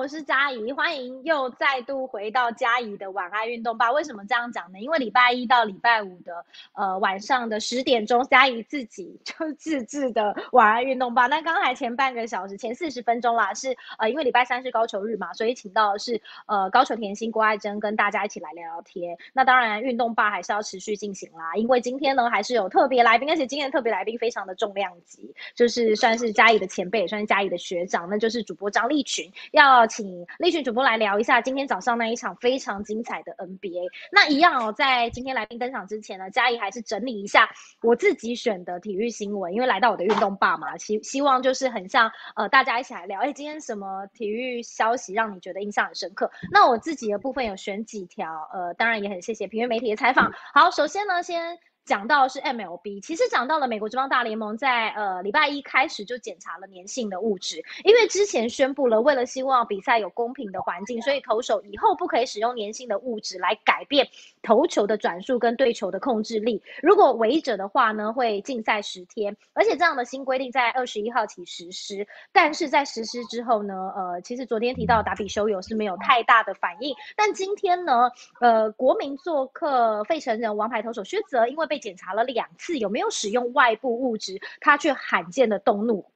我是嘉怡，欢迎又再度回到嘉怡的晚安运动吧。为什么这样讲呢？因为礼拜一到礼拜五的呃晚上的十点钟，嘉怡自己 就自制的晚安运动吧。那刚才前半个小时，前四十分钟啦，是呃因为礼拜三是高球日嘛，所以请到的是呃高球甜心郭爱珍跟大家一起来聊聊天。那当然运动吧还是要持续进行啦，因为今天呢还是有特别来宾，而且今天特别来宾非常的重量级，就是算是嘉怡的前辈，也算是嘉怡的学长，那就是主播张立群。要请立群主播来聊一下今天早上那一场非常精彩的 NBA。那一样哦，在今天来宾登场之前呢，嘉怡还是整理一下我自己选的体育新闻，因为来到我的运动爸嘛，希希望就是很像呃大家一起来聊，哎，今天什么体育消息让你觉得印象很深刻？那我自己的部分有选几条，呃，当然也很谢谢平原媒体的采访。好，首先呢，先。讲到是 MLB，其实讲到了美国职棒大联盟在呃礼拜一开始就检查了粘性的物质，因为之前宣布了，为了希望比赛有公平的环境，所以投手以后不可以使用粘性的物质来改变投球的转速跟对球的控制力。如果违者的话呢，会禁赛十天，而且这样的新规定在二十一号起实施。但是在实施之后呢，呃，其实昨天提到达比修有是没有太大的反应，但今天呢，呃，国民做客费城人王牌投手薛泽，因为被检查了两次有没有使用外部物质，他却罕见的动怒。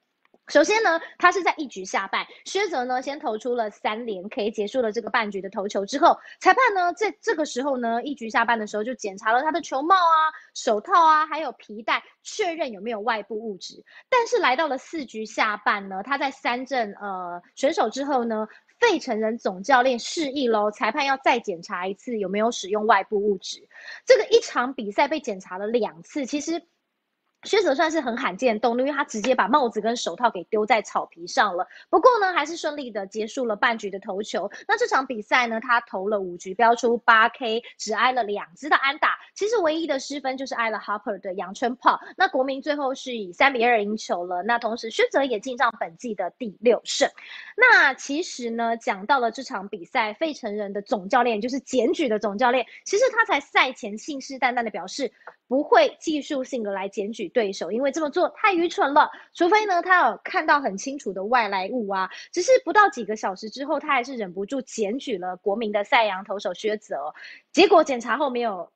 首先呢，他是在一局下半，薛泽呢先投出了三连 K，结束了这个半局的投球之后，裁判呢在这个时候呢，一局下半的时候就检查了他的球帽啊、手套啊，还有皮带，确认有没有外部物质。但是来到了四局下半呢，他在三振呃选手之后呢。费城人总教练示意喽，裁判要再检查一次有没有使用外部物质。这个一场比赛被检查了两次，其实。薛泽算是很罕见动，因为他直接把帽子跟手套给丢在草皮上了。不过呢，还是顺利的结束了半局的投球。那这场比赛呢，他投了五局，标出八 K，只挨了两支的安打。其实唯一的失分就是挨了 Harper 的阳春炮。那国民最后是以三比二赢球了。那同时薛泽也进账本季的第六胜。那其实呢，讲到了这场比赛，费城人的总教练就是检举的总教练，其实他才赛前信誓旦旦的表示。不会技术性的来检举对手，因为这么做太愚蠢了。除非呢，他有看到很清楚的外来物啊。只是不到几个小时之后，他还是忍不住检举了国民的赛扬投手薛泽。结果检查后没有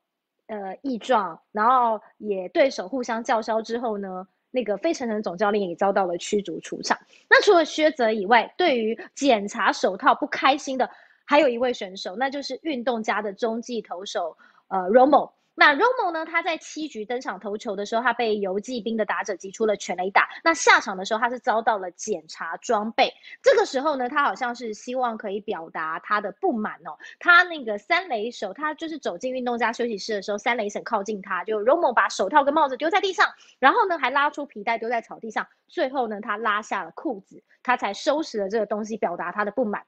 呃异状，然后也对手互相叫嚣之后呢，那个费城人总教练也遭到了驱逐出场。那除了薛泽以外，对于检查手套不开心的还有一位选手，那就是运动家的中继投手呃 Romo。那 Romo 呢？他在七局登场投球的时候，他被游击兵的打者击出了全垒打。那下场的时候，他是遭到了检查装备。这个时候呢，他好像是希望可以表达他的不满哦。他那个三垒手，他就是走进运动家休息室的时候，三垒手靠近他，就 Romo 把手套跟帽子丢在地上，然后呢还拉出皮带丢在草地上。最后呢，他拉下了裤子，他才收拾了这个东西，表达他的不满。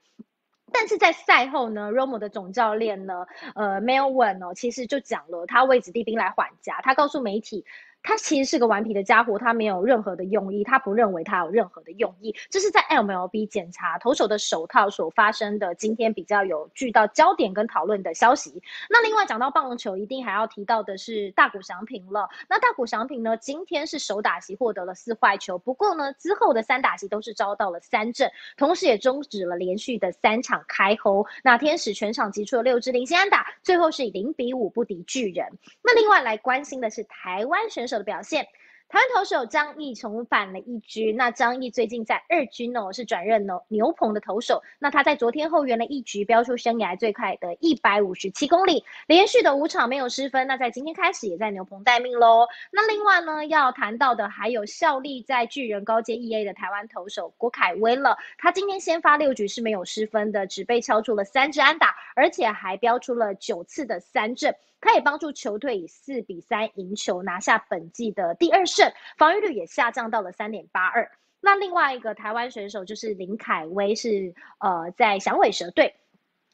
但是在赛后呢，Romo 的总教练呢，呃，Melwen 哦，其实就讲了，他为子弟兵来缓颊，他告诉媒体。他其实是个顽皮的家伙，他没有任何的用意，他不认为他有任何的用意。这是在 MLB 检查投手的手套所发生的今天比较有聚到焦点跟讨论的消息。那另外讲到棒球，一定还要提到的是大谷翔平了。那大谷翔平呢，今天是首打席获得了四坏球，不过呢之后的三打席都是遭到了三振，同时也终止了连续的三场开轰。那天使全场击出了六支零星安打，最后是以零比五不敌巨人。那另外来关心的是台湾选手手。的表现，台湾投手张毅重返了一局。那张毅最近在二军呢，是转任了牛棚的投手。那他在昨天后援了一局，标出生涯最快的一百五十七公里，连续的五场没有失分。那在今天开始也在牛棚待命喽。那另外呢，要谈到的还有效力在巨人高阶 E A 的台湾投手郭凯威了。他今天先发六局是没有失分的，只被敲出了三支安打，而且还标出了九次的三振。他也帮助球队以四比三赢球，拿下本季的第二胜，防御率也下降到了三点八二。那另外一个台湾选手就是林凯威，是呃在响尾蛇队，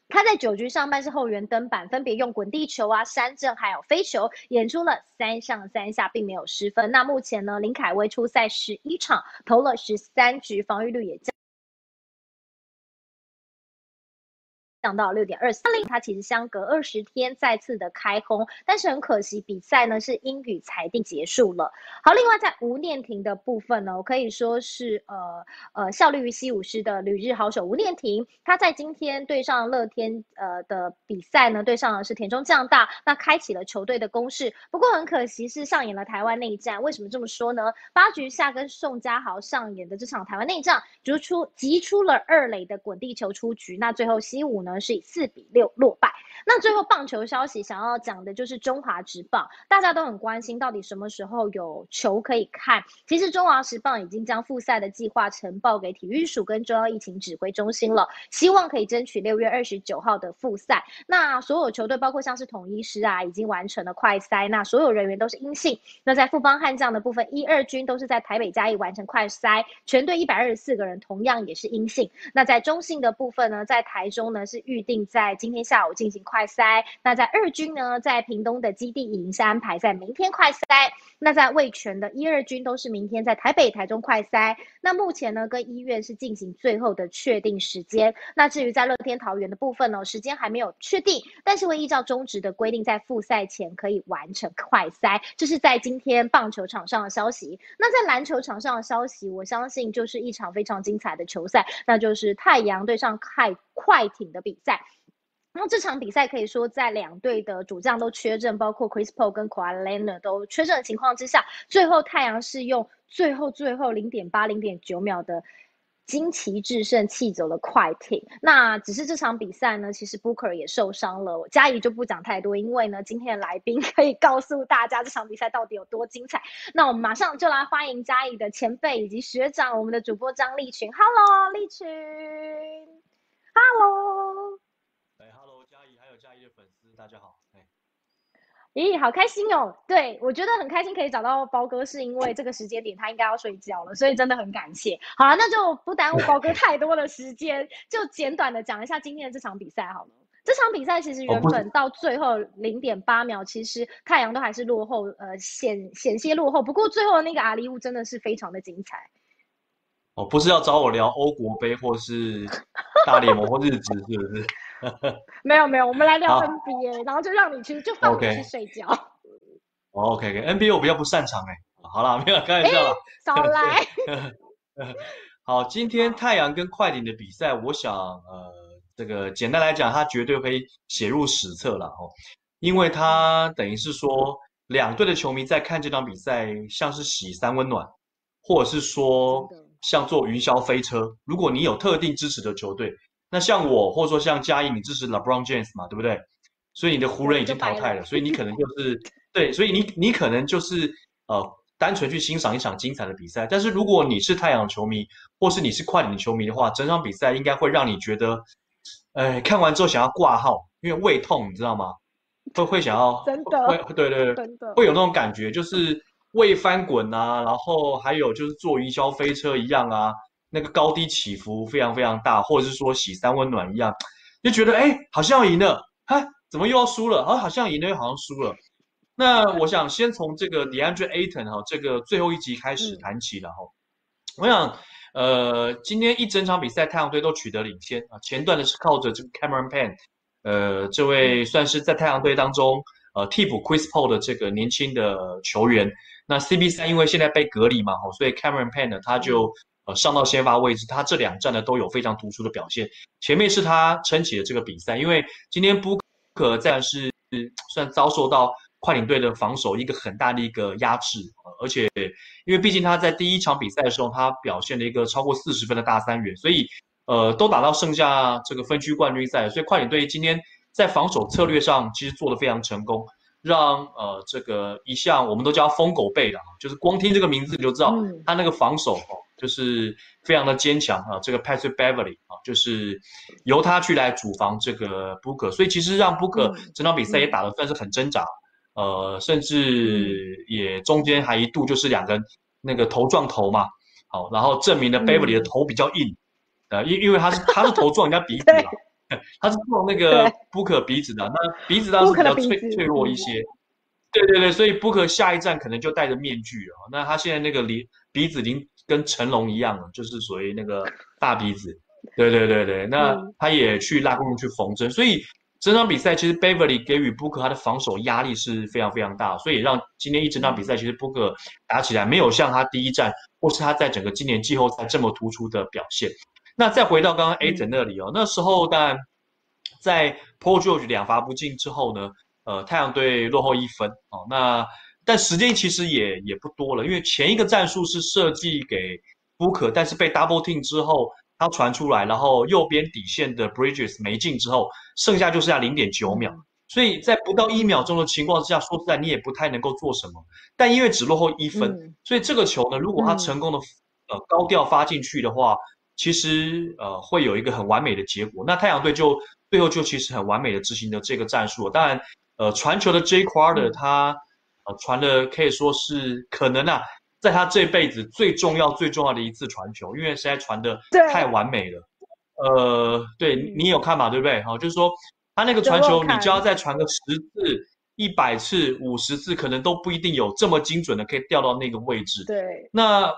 他在九局上半是后援登板，分别用滚地球啊、山振还有飞球，演出了三上三下，并没有失分。那目前呢，林凯威出赛十一场，投了十三局，防御率也降。降到六点二三零，它其实相隔二十天再次的开轰，但是很可惜，比赛呢是英语裁定结束了。好，另外在吴念婷的部分呢，我可以说是呃呃效力于西武师的旅日好手吴念婷，他在今天对上乐天呃的比赛呢，对上的是田中将大，那开启了球队的攻势。不过很可惜是上演了台湾内战，为什么这么说呢？八局下跟宋家豪上演的这场台湾内战，逐出击出了二垒的滚地球出局，那最后西武呢？是以四比六落败。那最后棒球消息想要讲的就是中华职棒，大家都很关心到底什么时候有球可以看。其实中华职棒已经将复赛的计划呈报给体育署跟中央疫情指挥中心了，希望可以争取六月二十九号的复赛。那所有球队，包括像是统一师啊，已经完成了快筛，那所有人员都是阴性。那在富邦悍将的部分，一二军都是在台北嘉义完成快筛，全队一百二十四个人同样也是阴性。那在中信的部分呢，在台中呢是预定在今天下午进行快。快筛，那在二军呢，在屏东的基地已经是安排在明天快筛。那在味全的一二军都是明天在台北、台中快筛。那目前呢，跟医院是进行最后的确定时间。那至于在乐天桃园的部分呢，时间还没有确定，但是会依照中职的规定，在复赛前可以完成快筛。这是在今天棒球场上的消息。那在篮球场上的消息，我相信就是一场非常精彩的球赛，那就是太阳对上太快艇的比赛。然后这场比赛可以说在两队的主将都缺阵，包括 Chris Paul 跟 k a w l e n a r 都缺阵的情况之下，最后太阳是用最后最后零点八零点九秒的惊奇制胜，气走了快艇。那只是这场比赛呢，其实 Booker 也受伤了。嘉怡就不讲太多，因为呢，今天的来宾可以告诉大家这场比赛到底有多精彩。那我们马上就来欢迎嘉怡的前辈以及学长，我们的主播张立群。Hello，立群。Hello。大家好，哎，咦，好开心哦！对我觉得很开心，可以找到包哥，是因为这个时间点他应该要睡觉了，所以真的很感谢。好了，那就不耽误包哥太多的时间，就简短的讲一下今天的这场比赛好了。这场比赛其实原本到最后零点八秒，其实太阳都还是落后，呃，险险些落后。不过最后那个阿里乌真的是非常的精彩。哦，不是要找我聊欧国杯或是大联盟或日子，是不是？没有没有，我们来聊 NBA，然后就让你去，就放你去睡觉。OK OK，NBA 我比较不擅长哎。好啦，没有开玩笑了。少来。好，今天太阳跟快艇的比赛，我想呃，这个简单来讲，它绝对会写入史册了哦，因为它等于是说，两队的球迷在看这场比赛，像是洗三温暖，或者是说像坐云霄飞车。如果你有特定支持的球队。那像我，或者说像嘉义，你支持 LeBron James 嘛，对不对？所以你的湖人已经淘汰了，所以你可能就是 对，所以你你可能就是呃，单纯去欣赏一场精彩的比赛。但是如果你是太阳球迷，或是你是快艇球迷的话，整场比赛应该会让你觉得，哎，看完之后想要挂号，因为胃痛，你知道吗？会会想要真的会对对对，会有那种感觉，就是胃翻滚啊，然后还有就是坐云霄飞车一样啊。那个高低起伏非常非常大，或者是说洗三温暖一样，就觉得哎，好像要赢了，哈，怎么又要输了？啊，好像赢了又好像输了。那我想先从这个 DeAndre Ayton 哈，这个最后一集开始谈起了哈。我想，呃，今天一整场比赛，太阳队都取得领先啊。前段的是靠着这个 Cameron Payne，呃，这位算是在太阳队当中呃替补 Chris Paul 的这个年轻的球员。那 CB 三因为现在被隔离嘛，哈，所以 Cameron Payne 呢他就。呃，上到先发位置，他这两站呢都有非常突出的表现。前面是他撑起了这个比赛，因为今天布克在是算遭受到快艇队的防守一个很大的一个压制，而且因为毕竟他在第一场比赛的时候，他表现了一个超过四十分的大三元，所以呃都打到剩下这个分区冠军赛，所以快艇队今天在防守策略上其实做得非常成功，让呃这个一向我们都叫疯狗背的，就是光听这个名字你就知道他那个防守哦。就是非常的坚强啊，这个 Patrick Beverly 啊，就是由他去来主防这个 Booker，所以其实让 Booker 整场比赛也打得算是很挣扎，呃，甚至也中间还一度就是两个那个头撞头嘛，好，然后证明了 Beverly 的头比较硬，呃，因因为他是他是头撞人家鼻子嘛，他是做那个 Booker 鼻子的，那鼻子当时比较脆脆弱一些，对对对，所以 Booker 下一站可能就戴着面具了，那他现在那个鼻鼻子已经。跟成龙一样了，就是属于那个大鼻子。对对对对，那嗯他也去拉弓去缝针，所以整场比赛其实 Beverly 给予 Booker 他的防守压力是非常非常大，所以让今天一整场比赛其实 Booker 打起来没有像他第一站或是他在整个今年季后赛这么突出的表现。那再回到刚刚 A 等那里哦，那时候当然在 Paul George 两罚不进之后呢，呃，太阳队落后一分哦，那但时间其实也也不多了，因为前一个战术是设计给 Booker，但是被 Double Team 之后。他传出来，然后右边底线的 Bridges 没进之后，剩下就剩下零点九秒，所以在不到一秒钟的情况之下，说实在你也不太能够做什么。但因为只落后一分，嗯所以这个球呢，如果他成功的呃高调发进去的话，其实呃会有一个很完美的结果。那太阳队就最后就其实很完美的执行了这个战术。当然，呃传球的 J Crowder 他呃传的可以说是可能啊。在他这辈子最重要、最重要的一次传球，因为实在传的太完美了。呃，对你有看嘛？对不对？好，就是说他那个传球，你就要再传个十次、一百次、五十次，可能都不一定有这么精准的可以掉到那个位置。对。那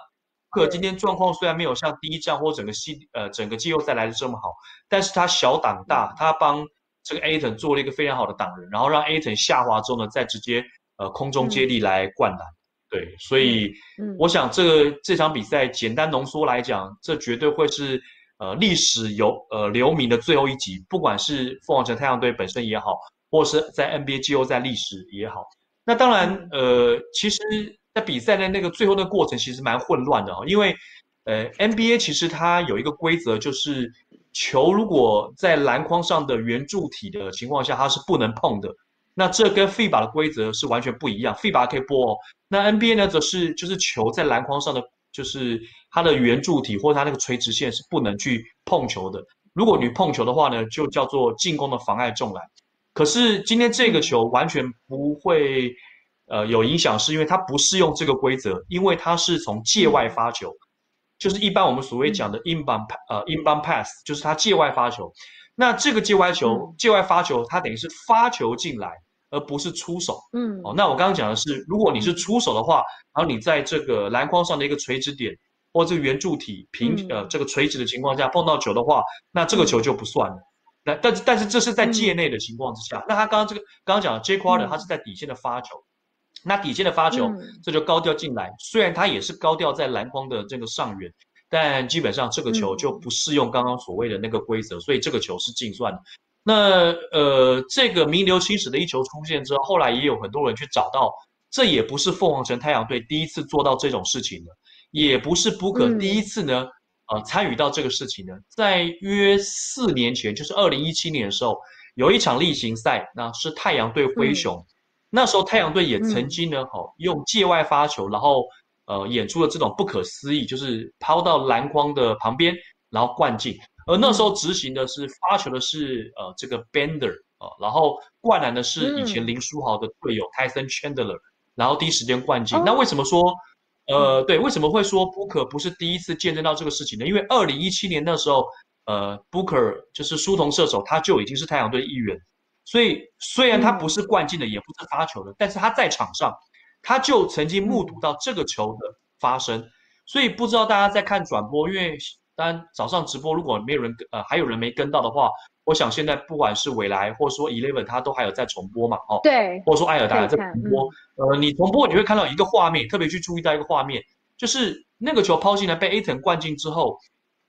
可今天状况虽然没有像第一站或整个系呃整个季后赛来的这么好，但是他小挡大，他帮这个 Aton 做了一个非常好的挡人，然后让 Aton 下滑之后呢，再直接呃空中接力来灌篮。对，所以我想这个这场比赛简单浓缩来讲，这绝对会是呃历史有呃留名的最后一集，不管是凤凰城太阳队本身也好，或是在 NBA 季后赛历史也好。那当然，呃，其实，比赛的那个最后的过程其实蛮混乱的哈，因为呃 NBA 其实它有一个规则，就是球如果在篮筐上的圆柱体的情况下，它是不能碰的。那这跟 FIBA 的规则是完全不一样，FIBA 可以播哦。那 NBA 呢，则是就是球在篮筐上的，就是它的圆柱体或它那个垂直线是不能去碰球的。如果你碰球的话呢，就叫做进攻的妨碍重篮。可是今天这个球完全不会呃有影响，是因为它不适用这个规则，因为它是从界外发球，就是一般我们所谓讲的 inbound 呃 inbound pass，就是它界外发球。那这个界外球，界外发球，它等于是发球进来。而不是出手，嗯，哦，那我刚刚讲的是，如果你是出手的话，然后你在这个篮筐上的一个垂直点或这个圆柱体平呃这个垂直的情况下碰到球的话，那这个球就不算了。那但是但是这是在界内的情况之下，那他刚刚这个刚刚讲的 J Crowder 他是在底线的发球，那底线的发球这就高调进来，虽然他也是高调在篮筐的这个上缘，但基本上这个球就不适用刚刚所谓的那个规则，所以这个球是净算的。那呃，这个名留青史的一球出现之后，后来也有很多人去找到，这也不是凤凰城太阳队第一次做到这种事情的，也不是 Booker 第一次呢，呃，参与到这个事情呢。在约四年前，就是二零一七年的时候，有一场例行赛，那是太阳队灰熊，那时候太阳队也曾经呢，好用界外发球，然后呃演出了这种不可思议，就是抛到篮筐的旁边，然后灌进。而那时候执行的是发球的是呃这个 Bender 啊，然后灌篮的是以前林书豪的队友 Tyson Chandler，然后第一时间灌进。那为什么说呃对为什么会说 Booker 不是第一次见证到这个事情呢？因为二零一七年那时候呃 Booker 就是书童射手，他就已经是太阳队一员，所以虽然他不是灌进的，也不是发球的，但是他在场上他就曾经目睹到这个球的发生，所以不知道大家在看转播，因为。当然，早上直播如果没有人呃还有人没跟到的话，我想现在不管是未来或者说 Eleven，它都还有在重播嘛，哦，对，或者说艾尔达在重播，呃，你重播你会看到一个画面，特别去注意到一个画面，就是那个球抛进来被 A 腾灌进之后，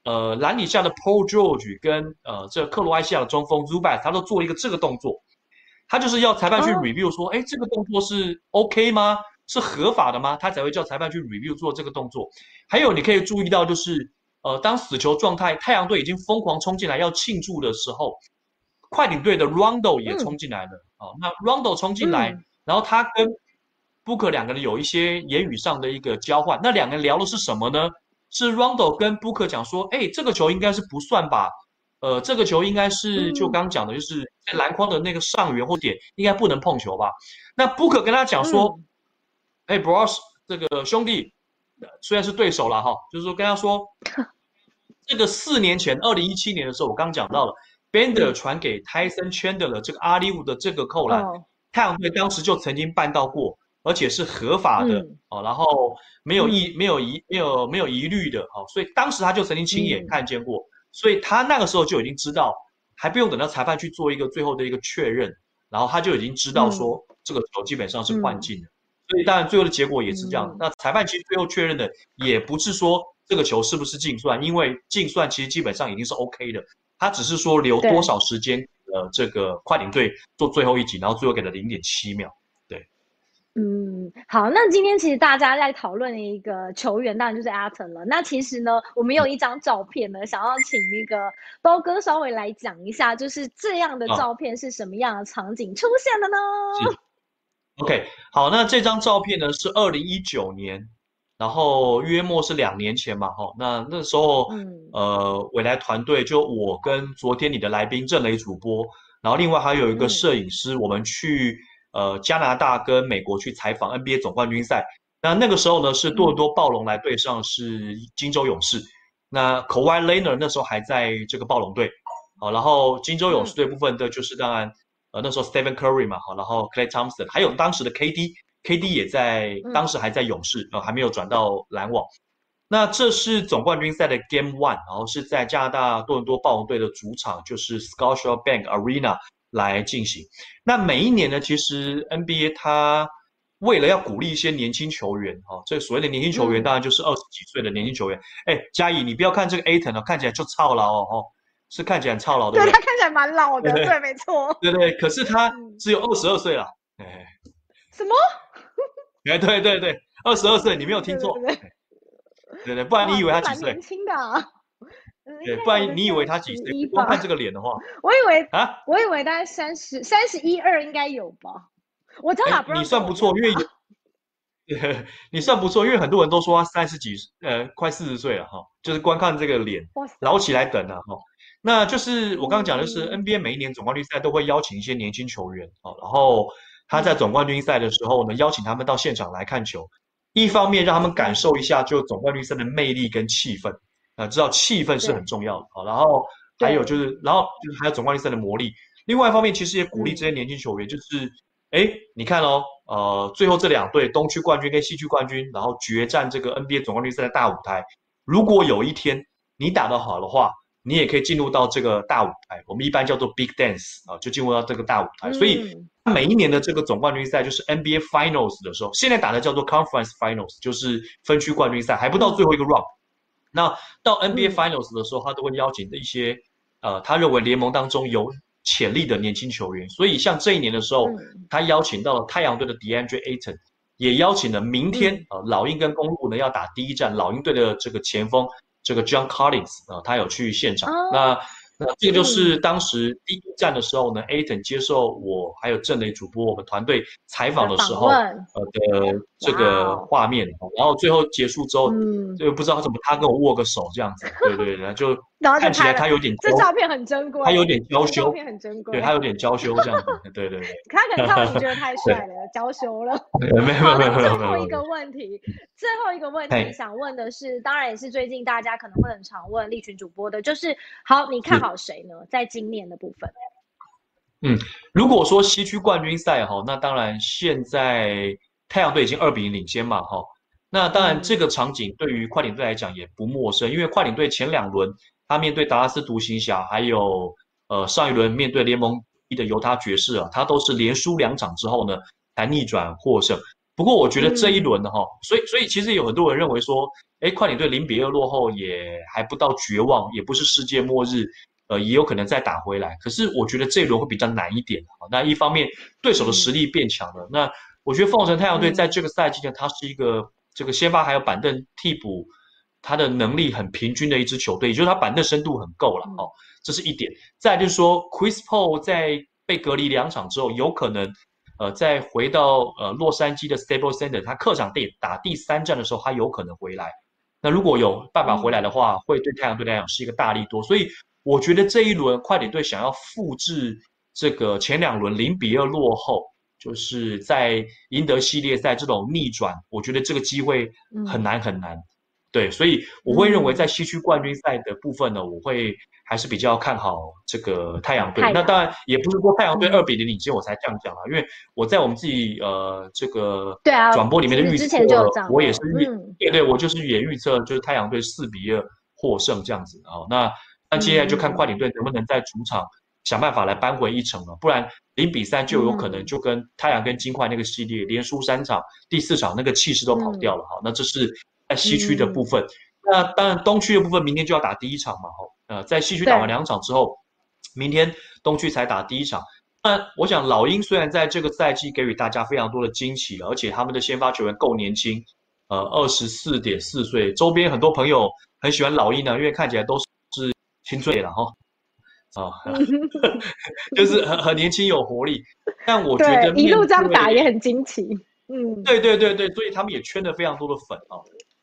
呃，篮底下的 Paul George 跟呃这克罗埃西亚的中锋 Zubac，他都做一个这个动作，他就是要裁判去 review 说，哎，这个动作是 OK 吗？是合法的吗？他才会叫裁判去 review 做这个动作。还有你可以注意到就是。呃，当死球状态，太阳队已经疯狂冲进来要庆祝的时候，快艇队的 Rondo 也冲进来了。哦，那 Rondo 冲进来，然后他跟 Booker 两个人有一些言语上的一个交换。那两个人聊的是什么呢？是 Rondo 跟 Booker 讲说，哎，这个球应该是不算吧？呃，这个球应该是就刚讲的，就是篮筐的那个上缘或点应该不能碰球吧？那 Booker 跟他讲说，哎，Bros，这个兄弟。虽然是对手了哈，就是说跟他说，这个四年前，二零一七年的时候，我刚讲到了，Bender 传给 Tyson Chandler 这个阿利乌的这个扣篮，太阳队当时就曾经办到过，而且是合法的哦，然后没有疑、没有疑、没有没有疑虑的哦，所以当时他就曾经亲眼看见过。所以他那个时候就已经知道，还不用等到裁判去做一个最后的一个确认，然后他就已经知道说这个球基本上是换进的。所以当然最后的结果也是这样。那裁判其实最后确认的也不是说这个球是不是净算，因为净算其实基本上已经是 OK 的，他只是说留多少时间呃这个快艇队做最后一集，然后最后给了零点七秒。嗯，好，那今天其实大家在讨论的一个球员，当然就是阿腾了。那其实呢，我们有一张照片呢，想要请那个包哥稍微来讲一下，就是这样的照片是什么样的场景出现的呢？OK，好，那这张照片呢是二零一九年，然后约莫是两年前嘛，哈，那那时候，呃，未来团队就我跟昨天你的来宾郑雷主播，然后另外还有一个摄影师，我们去。呃，加拿大跟美国去采访 NBA 总冠军赛，那那个时候呢是多伦多暴龙来对上是金州勇士，那 Kawhi Leonard 那时候还在这个暴龙队，好，然后金州勇士队部分的就是当然，呃那时候 Stephen Curry 嘛，好，然后 Clay Thompson，还有当时的 KD，KD 也在当时还在勇士，呃还没有转到篮网，那这是总冠军赛的 Game One，然后是在加拿大多伦多暴龙队的主场，就是 Scotiabank Arena。来进行。那每一年呢，其实 NBA 它为了要鼓励一些年轻球员，哈，这所谓的年轻球员，当然就是二十几岁的年轻球员。哎，嘉怡，你不要看这个 Aton 哦，看起来就操劳哦，是看起来操劳的。对他看起来蛮老的，对，没错。对对，可是他只有二十二岁了。哎，什么？哎，对对对，二十二岁，你没有听错。对对，不然你以为他几岁？年轻的。对，不然你以为他几岁？光看这个脸的话，我以为啊，我以为大概三十三十一二应该有吧。我知道你算不错，因为 你算不错，因为很多人都说他三十几，呃，快四十岁了哈。就是观看这个脸，老起来等了哈。那就是我刚刚讲的是 NBA 每一年总冠军赛都会邀请一些年轻球员啊，然后他在总冠军赛的时候呢，邀请他们到现场来看球，一方面让他们感受一下就总冠军赛的魅力跟气氛。啊，知道气氛是很重要的啊，然后还有就是，然后就是还有总冠军赛的魔力。另外一方面，其实也鼓励这些年轻球员，就是，哎，你看哦，呃，最后这两队东区冠军跟西区冠军，然后决战这个 NBA 总冠军赛的大舞台。如果有一天你打得好的话，你也可以进入到这个大舞台，我们一般叫做 Big Dance 啊，就进入到这个大舞台。所以每一年的这个总冠军赛就是 NBA Finals 的时候，现在打的叫做 Conference Finals，就是分区冠军赛，还不到最后一个 round。那到 NBA Finals 的时候，他都会邀请的一些，呃，他认为联盟当中有潜力的年轻球员。所以像这一年的时候，他邀请到了太阳队的 DeAndre Ayton，也邀请了明天啊老鹰跟公路呢要打第一战，老鹰队的这个前锋这个 John Collins 啊，他有去现场。那那这个就是当时第一站的时候呢，Aton 接受我还有郑雷主播我们团队采访的时候，呃的这个画面，然后最后结束之后，就不知道怎么他跟我握个手这样子，对对对，就。看起来他有点，这照片很珍贵，他有点娇羞，照片很珍贵，对他有点娇羞这样子，对对对。他可能看你觉得太帅了，娇羞了。没有没有没有。最后一个问题，最后一个问题想问的是，当然也是最近大家可能会很常问立群主播的，就是好，你看好谁呢？在今年的部分。嗯，如果说西区冠军赛哈，那当然现在太阳队已经二比零领先嘛哈，那当然这个场景对于快艇队来讲也不陌生，因为快艇队前两轮。他面对达拉斯独行侠，还有呃上一轮面对联盟一的犹他爵士啊，他都是连输两场之后呢才逆转获胜。不过我觉得这一轮呢哈，所以所以其实有很多人认为说，哎，快艇队零比二落后也还不到绝望，也不是世界末日，呃，也有可能再打回来。可是我觉得这一轮会比较难一点啊。那一方面对手的实力变强了，那我觉得凤凰城太阳队在这个赛季呢，它是一个这个先发还有板凳替补。他的能力很平均的一支球队，也就是他板凳深度很够了哦，这是一点。再就是说，Chris Paul 在被隔离两场之后，有可能呃再回到呃洛杉矶的 Staples Center，他客场队打第三战的时候，他有可能回来。那如果有办法回来的话，会对太阳队来讲是一个大力多。所以我觉得这一轮快艇队想要复制这个前两轮零比二落后，就是在赢得系列赛这种逆转，我觉得这个机会很难很难。对，所以我会认为在西区冠军赛的部分呢，我会还是比较看好这个太阳队。那当然也不是说太阳队二比零领先我才这样讲啊，因为我在我们自己呃这个对啊转播里面的预测，我也是预对对，我就是也预测就是太阳队四比二获胜这样子啊。那那接下来就看快艇队能不能在主场想办法来扳回一城了，不然零比三就有可能就跟太阳跟金块那个系列连输三场，第四场那个气势都跑掉了哈。那这是在西区的部分。那当然东区的部分明天就要打第一场嘛，哈。呃，在西区打完两场之后，明天东区才打第一场。那我想老鹰虽然在这个赛季给予大家非常多的惊喜，而且他们的先发球员够年轻，呃，二十四点四岁，周边很多朋友很喜欢老鹰呢，因为看起来都是青春了哈。啊，就是很很年轻有活力，但我觉得一路这样打也很惊奇，嗯，对对对对，所以他们也圈了非常多的粉啊，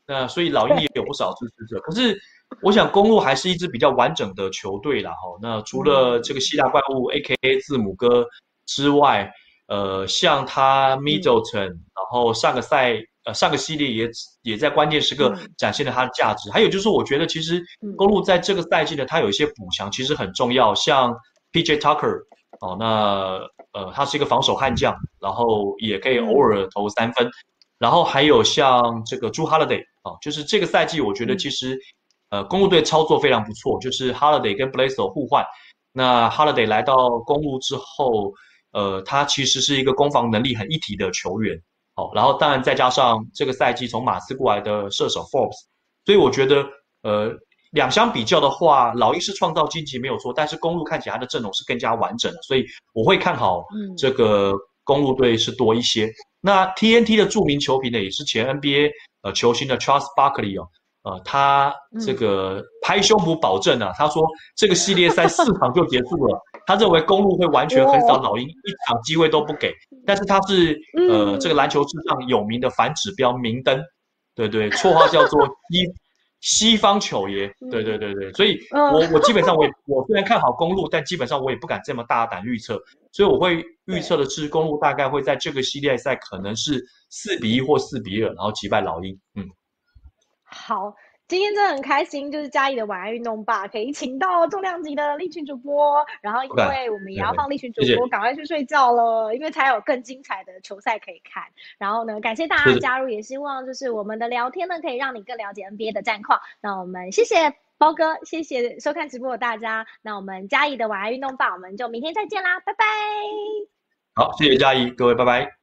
那所以老鹰也有不少支持者。可是我想公路还是一支比较完整的球队啦，哈，那除了这个希腊怪物 A.K.A 字母哥之外，呃，像他 Middleton，然后上个赛。呃，上个系列也也在关键时刻展现了它的价值。还有就是，我觉得其实公路在这个赛季呢，它有一些补强，其实很重要。像 P.J. Tucker 哦，那呃，他是一个防守悍将，然后也可以偶尔投三分。然后还有像这个朱 Holiday 啊，就是这个赛季我觉得其实呃，公路队操作非常不错，就是 Holiday 跟 Blazer 互换。那 Holiday 来到公路之后，呃，他其实是一个攻防能力很一体的球员。好，然后当然再加上这个赛季从马刺过来的射手 Forbes，所以我觉得，呃，两相比较的话，老鹰是创造晋级没有错，但是公路看起来它的阵容是更加完整的，所以我会看好这个公路队是多一些。那 TNT 的著名球评呢，也是前 NBA 呃球星的 Charles Barkley 哦，呃，他这个拍胸脯保证啊，他说这个系列赛四场就结束了。他认为公路会完全横扫老鹰，一场机会都不给。但是他是呃这个篮球史上有名的反指标明灯，对对，绰号叫做西西方球爷，对对对对。所以我我基本上我我虽然看好公路，但基本上我也不敢这么大胆预测。所以我会预测的是公路大概会在这个系列赛可能是四比一或四比二，然后击败老鹰。嗯，好。今天真的很开心，就是嘉义的晚安运动吧，可以请到重量级的立群主播，然后因为我们也要放立群主播赶快去睡觉了，因为才有更精彩的球赛可以看。然后呢，感谢大家的加入，也希望就是我们的聊天呢，可以让你更了解 NBA 的战况。那我们谢谢包哥，谢谢收看直播的大家。那我们嘉义的晚安运动吧，我们就明天再见啦，拜拜。好，谢谢嘉义，各位拜拜。